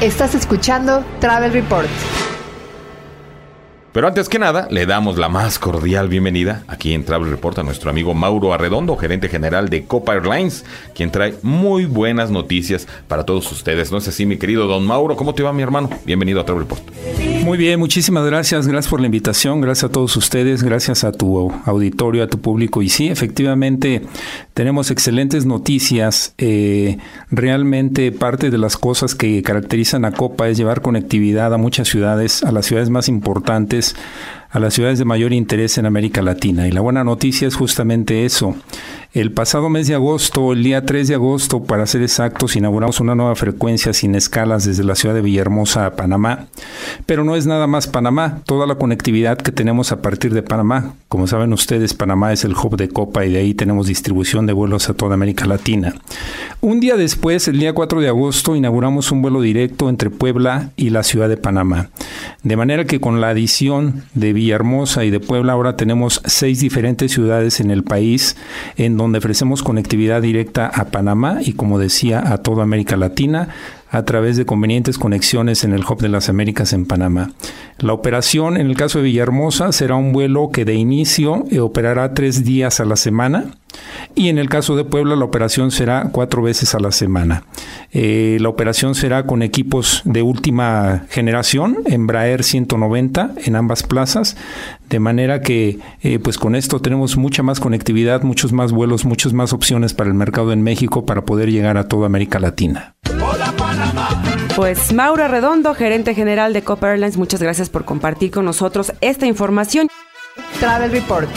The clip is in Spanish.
Estás escuchando Travel Report. Pero antes que nada, le damos la más cordial bienvenida aquí en Travel Report a nuestro amigo Mauro Arredondo, gerente general de Copa Airlines, quien trae muy buenas noticias para todos ustedes. No es así, mi querido don Mauro, ¿cómo te va, mi hermano? Bienvenido a Travel Report. Muy bien, muchísimas gracias. Gracias por la invitación. Gracias a todos ustedes. Gracias a tu auditorio, a tu público. Y sí, efectivamente, tenemos excelentes noticias. Eh, realmente parte de las cosas que caracterizan a Copa es llevar conectividad a muchas ciudades, a las ciudades más importantes a las ciudades de mayor interés en América Latina. Y la buena noticia es justamente eso. El pasado mes de agosto, el día 3 de agosto, para ser exactos, inauguramos una nueva frecuencia sin escalas desde la ciudad de Villahermosa a Panamá. Pero no es nada más Panamá, toda la conectividad que tenemos a partir de Panamá. Como saben ustedes, Panamá es el hub de Copa y de ahí tenemos distribución de vuelos a toda América Latina. Un día después, el día 4 de agosto, inauguramos un vuelo directo entre Puebla y la ciudad de Panamá. De manera que con la adición de Villahermosa y de Puebla ahora tenemos seis diferentes ciudades en el país en donde ofrecemos conectividad directa a Panamá y, como decía, a toda América Latina a través de convenientes conexiones en el Hub de las Américas en Panamá. La operación, en el caso de Villahermosa, será un vuelo que de inicio operará tres días a la semana y en el caso de Puebla la operación será cuatro veces a la semana. Eh, la operación será con equipos de última generación, Embraer 190 en ambas plazas, de manera que eh, pues con esto tenemos mucha más conectividad, muchos más vuelos, muchas más opciones para el mercado en México para poder llegar a toda América Latina. Pues Maura Redondo, gerente general de Copa Airlines, muchas gracias por compartir con nosotros esta información. Travel Report.